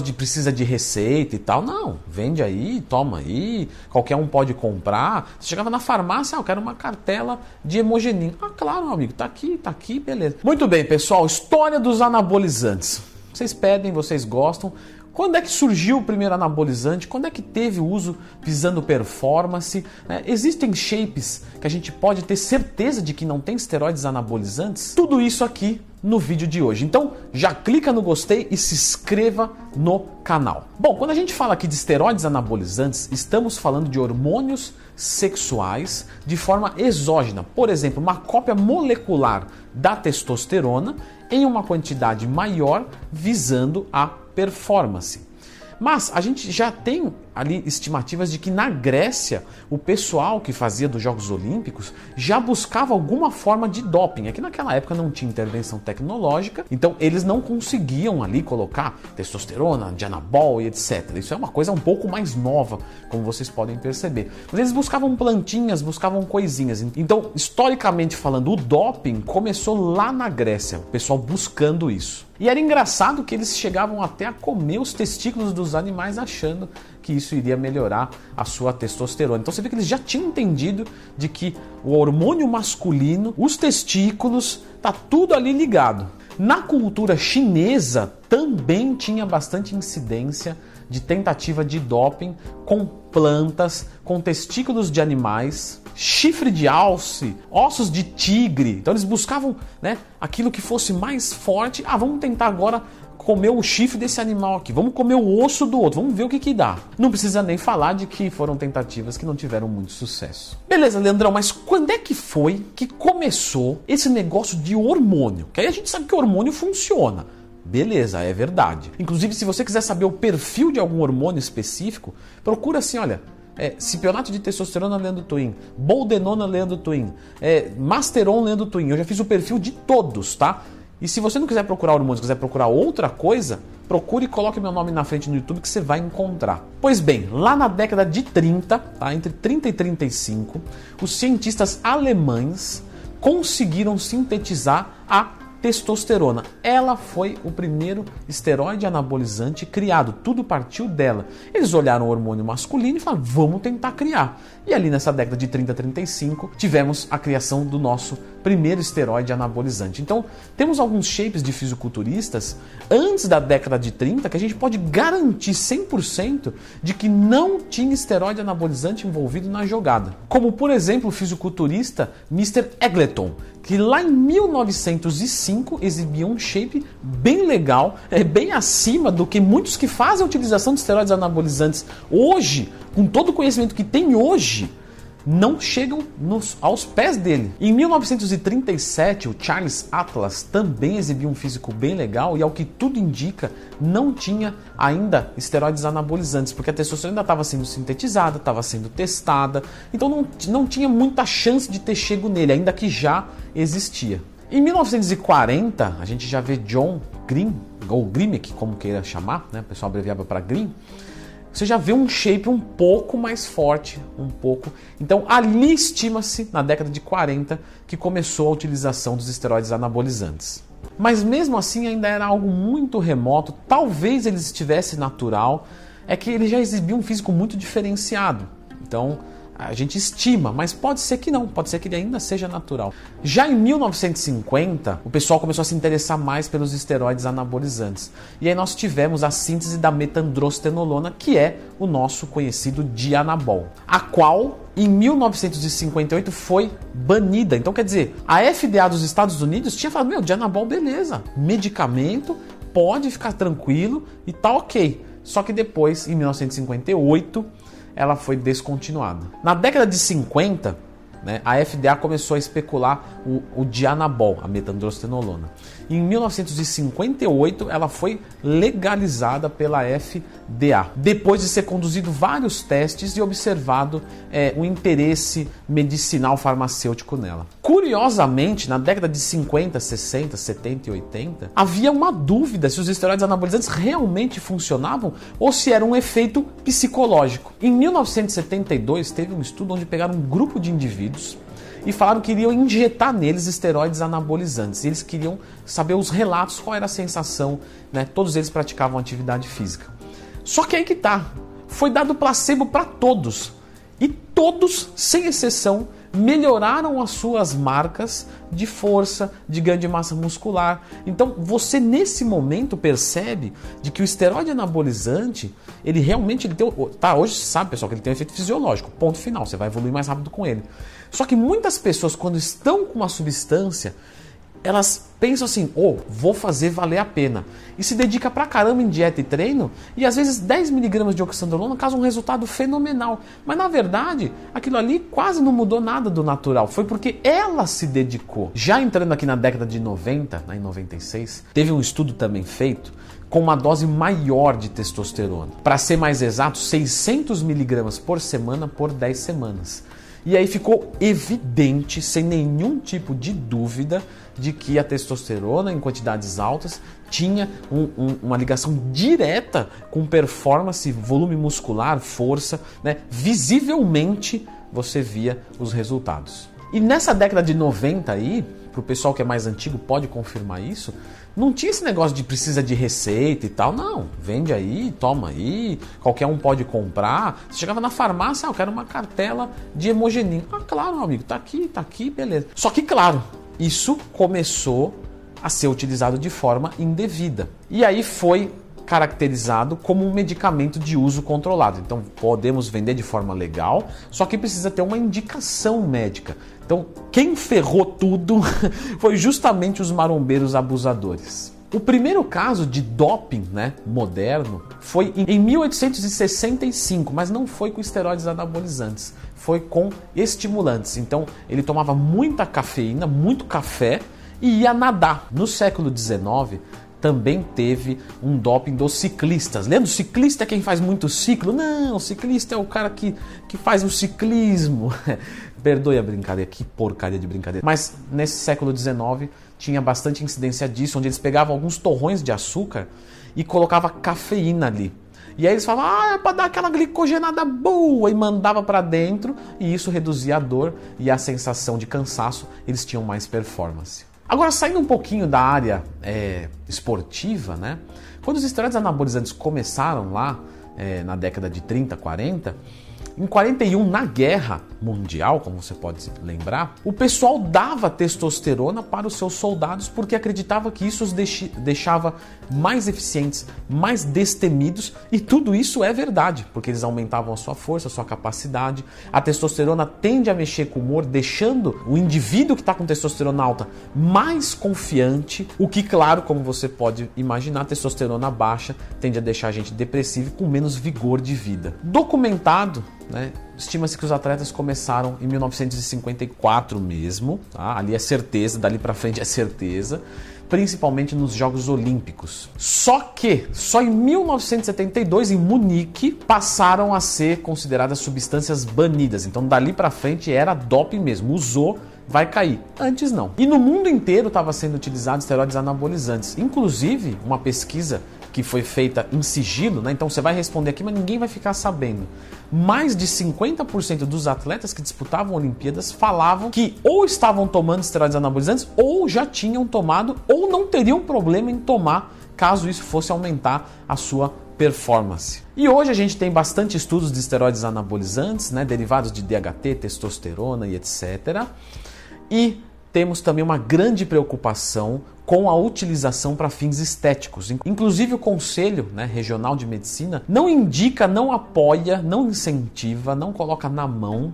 de precisa de receita e tal. Não, vende aí, toma aí, qualquer um pode comprar. Você chegava na farmácia, ah, eu quero uma cartela de hemogenin. Ah, claro, meu amigo, tá aqui, tá aqui, beleza. Muito bem, pessoal, história dos anabolizantes. Vocês pedem, vocês gostam. Quando é que surgiu o primeiro anabolizante? Quando é que teve o uso visando performance? É, existem shapes que a gente pode ter certeza de que não tem esteroides anabolizantes? Tudo isso aqui no vídeo de hoje. Então já clica no gostei e se inscreva no canal. Bom, quando a gente fala aqui de esteroides anabolizantes, estamos falando de hormônios sexuais de forma exógena. Por exemplo, uma cópia molecular da testosterona em uma quantidade maior visando a performance. Mas a gente já tem ali estimativas de que na Grécia o pessoal que fazia dos Jogos Olímpicos já buscava alguma forma de doping. É que naquela época não tinha intervenção tecnológica, então eles não conseguiam ali colocar testosterona, dianabol e etc. Isso é uma coisa um pouco mais nova, como vocês podem perceber. Mas eles buscavam plantinhas, buscavam coisinhas. Então, historicamente falando, o doping começou lá na Grécia, o pessoal buscando isso. E era engraçado que eles chegavam até a comer os testículos dos animais achando que isso iria melhorar a sua testosterona. Então você vê que eles já tinham entendido de que o hormônio masculino, os testículos, tá tudo ali ligado. Na cultura chinesa também tinha bastante incidência de tentativa de doping com plantas, com testículos de animais, chifre de alce, ossos de tigre. Então eles buscavam né, aquilo que fosse mais forte. Ah, vamos tentar agora comer o chifre desse animal aqui, vamos comer o osso do outro, vamos ver o que que dá. Não precisa nem falar de que foram tentativas que não tiveram muito sucesso. Beleza, Leandrão, mas quando é que foi que começou esse negócio de hormônio? Que aí a gente sabe que hormônio funciona. Beleza, é verdade. Inclusive, se você quiser saber o perfil de algum hormônio específico, procura assim, olha, é, cipionato de testosterona Leandro Twin, boldenona Leandro Twin, é, masteron Leandro Twin. Eu já fiz o perfil de todos, tá? E se você não quiser procurar hormônios, quiser procurar outra coisa, procure e coloque meu nome na frente no YouTube que você vai encontrar. Pois bem, lá na década de 30, tá, entre 30 e 35, os cientistas alemães conseguiram sintetizar a testosterona. Ela foi o primeiro esteroide anabolizante criado, tudo partiu dela. Eles olharam o hormônio masculino e falaram: vamos tentar criar. E ali nessa década de 30 a 35, tivemos a criação do nosso primeiro esteroide anabolizante. Então, temos alguns shapes de fisiculturistas antes da década de 30 que a gente pode garantir 100% de que não tinha esteroide anabolizante envolvido na jogada. Como, por exemplo, o fisiculturista Mr. Egleton, que lá em 1905 exibia um shape bem legal, é bem acima do que muitos que fazem a utilização de esteroides anabolizantes hoje, com todo o conhecimento que tem hoje, não chegam nos, aos pés dele. Em 1937, o Charles Atlas também exibiu um físico bem legal e, ao que tudo indica, não tinha ainda esteroides anabolizantes, porque a testosterona ainda estava sendo sintetizada, estava sendo testada, então não, não tinha muita chance de ter chego nele, ainda que já existia. Em 1940, a gente já vê John Green, ou Grimek, como queira chamar, né? o pessoal abreviava para Green, você já vê um shape um pouco mais forte, um pouco. Então ali estima-se, na década de 40, que começou a utilização dos esteroides anabolizantes. Mas mesmo assim ainda era algo muito remoto, talvez ele estivesse natural, é que ele já exibia um físico muito diferenciado. Então a gente estima, mas pode ser que não, pode ser que ele ainda seja natural. Já em 1950, o pessoal começou a se interessar mais pelos esteroides anabolizantes. E aí nós tivemos a síntese da metandrostenolona, que é o nosso conhecido Dianabol, a qual em 1958 foi banida. Então quer dizer, a FDA dos Estados Unidos tinha falado: "Meu, Dianabol beleza, medicamento, pode ficar tranquilo e tá OK". Só que depois, em 1958, ela foi descontinuada. Na década de 50, né, a FDA começou a especular o, o dianabol, a metandrostenolona. Em 1958, ela foi legalizada pela FDA, depois de ser conduzido vários testes e observado é, um interesse medicinal farmacêutico nela. Curiosamente, na década de 50, 60, 70 e 80, havia uma dúvida se os esteroides anabolizantes realmente funcionavam ou se era um efeito psicológico. Em 1972, teve um estudo onde pegaram um grupo de indivíduos e falaram que iriam injetar neles esteroides anabolizantes. Eles queriam saber os relatos, qual era a sensação, né? Todos eles praticavam atividade física. Só que aí que tá, foi dado placebo para todos. E todos, sem exceção, melhoraram as suas marcas de força, de ganho de massa muscular. Então, você nesse momento percebe de que o esteroide anabolizante, ele realmente ele tem, tá, hoje sabe, pessoal, que ele tem um efeito fisiológico. Ponto final, você vai evoluir mais rápido com ele. Só que muitas pessoas quando estão com uma substância, elas pensam assim, oh, vou fazer valer a pena. E se dedica pra caramba em dieta e treino, e às vezes 10 miligramas de oxandrolona causam um resultado fenomenal. Mas na verdade, aquilo ali quase não mudou nada do natural. Foi porque ela se dedicou. Já entrando aqui na década de 90, né, em 96, teve um estudo também feito com uma dose maior de testosterona. Para ser mais exato, 600 miligramas por semana por 10 semanas. E aí ficou evidente, sem nenhum tipo de dúvida, de que a testosterona em quantidades altas tinha um, um, uma ligação direta com performance, volume muscular, força, né? visivelmente você via os resultados. E nessa década de 90 aí, para o pessoal que é mais antigo pode confirmar isso, não tinha esse negócio de precisa de receita e tal. Não, vende aí, toma aí, qualquer um pode comprar. Você chegava na farmácia, ah, eu quero uma cartela de hemogenin. Ah, claro, meu amigo, tá aqui, tá aqui, beleza. Só que, claro, isso começou a ser utilizado de forma indevida. E aí foi caracterizado como um medicamento de uso controlado. Então podemos vender de forma legal, só que precisa ter uma indicação médica. Então quem ferrou tudo foi justamente os marombeiros abusadores. O primeiro caso de doping né, moderno foi em 1865, mas não foi com esteroides anabolizantes, foi com estimulantes. Então ele tomava muita cafeína, muito café e ia nadar. No século XIX, também teve um doping dos ciclistas. Lembra? O ciclista é quem faz muito ciclo? Não, o ciclista é o cara que, que faz o ciclismo. Perdoe a brincadeira, que porcaria de brincadeira. Mas nesse século XIX tinha bastante incidência disso, onde eles pegavam alguns torrões de açúcar e colocava cafeína ali. E aí eles falavam, ah, é para dar aquela glicogenada boa e mandava para dentro e isso reduzia a dor e a sensação de cansaço, eles tinham mais performance. Agora, saindo um pouquinho da área é, esportiva, né? Quando os esteroides anabolizantes começaram lá é, na década de 30, 40, em 41, na guerra mundial, como você pode lembrar, o pessoal dava testosterona para os seus soldados porque acreditava que isso os deixava mais eficientes, mais destemidos, e tudo isso é verdade, porque eles aumentavam a sua força, a sua capacidade. A testosterona tende a mexer com o humor, deixando o indivíduo que está com testosterona alta mais confiante, o que, claro, como você pode imaginar, testosterona baixa tende a deixar a gente depressivo e com menos vigor de vida. Documentado né? Estima-se que os atletas começaram em 1954 mesmo, tá? ali é certeza, dali para frente é certeza, principalmente nos Jogos Olímpicos. Só que só em 1972 em Munique passaram a ser consideradas substâncias banidas. Então dali para frente era doping mesmo, usou vai cair. Antes não. E no mundo inteiro estava sendo utilizado esteroides anabolizantes. Inclusive, uma pesquisa que foi feita em sigilo, né? Então você vai responder aqui, mas ninguém vai ficar sabendo. Mais de 50% dos atletas que disputavam Olimpíadas falavam que ou estavam tomando esteroides anabolizantes ou já tinham tomado ou não teriam problema em tomar caso isso fosse aumentar a sua performance. E hoje a gente tem bastante estudos de esteroides anabolizantes, né, derivados de DHT, testosterona e etc. E temos também uma grande preocupação com a utilização para fins estéticos. Inclusive, o Conselho né, Regional de Medicina não indica, não apoia, não incentiva, não coloca na mão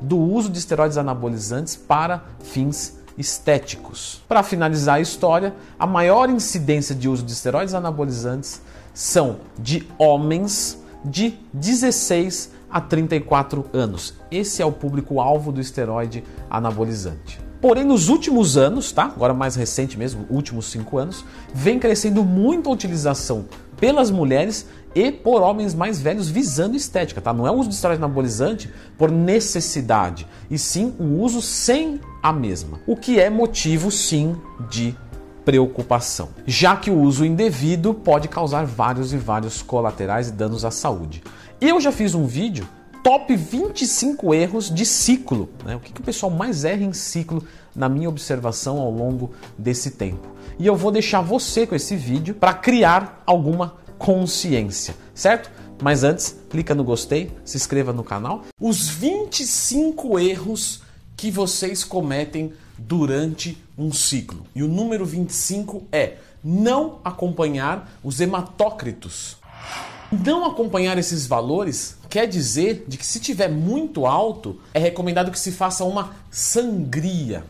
do uso de esteroides anabolizantes para fins estéticos. Para finalizar a história, a maior incidência de uso de esteroides anabolizantes são de homens de 16 a 34 anos. Esse é o público-alvo do esteroide anabolizante. Porém, nos últimos anos, tá? Agora mais recente mesmo, últimos cinco anos, vem crescendo muito a utilização pelas mulheres e por homens mais velhos visando estética, tá? Não é o uso de esteroide anabolizante por necessidade, e sim o uso sem a mesma. O que é motivo, sim, de preocupação, já que o uso indevido pode causar vários e vários colaterais e danos à saúde. Eu já fiz um vídeo top 25 erros de ciclo. Né? O que, que o pessoal mais erra em ciclo, na minha observação ao longo desse tempo. E eu vou deixar você com esse vídeo para criar alguma consciência, certo? Mas antes, clica no gostei, se inscreva no canal. Os 25 erros que vocês cometem durante um ciclo. E o número 25 é não acompanhar os hematócritos. Não acompanhar esses valores quer dizer de que se tiver muito alto, é recomendado que se faça uma sangria.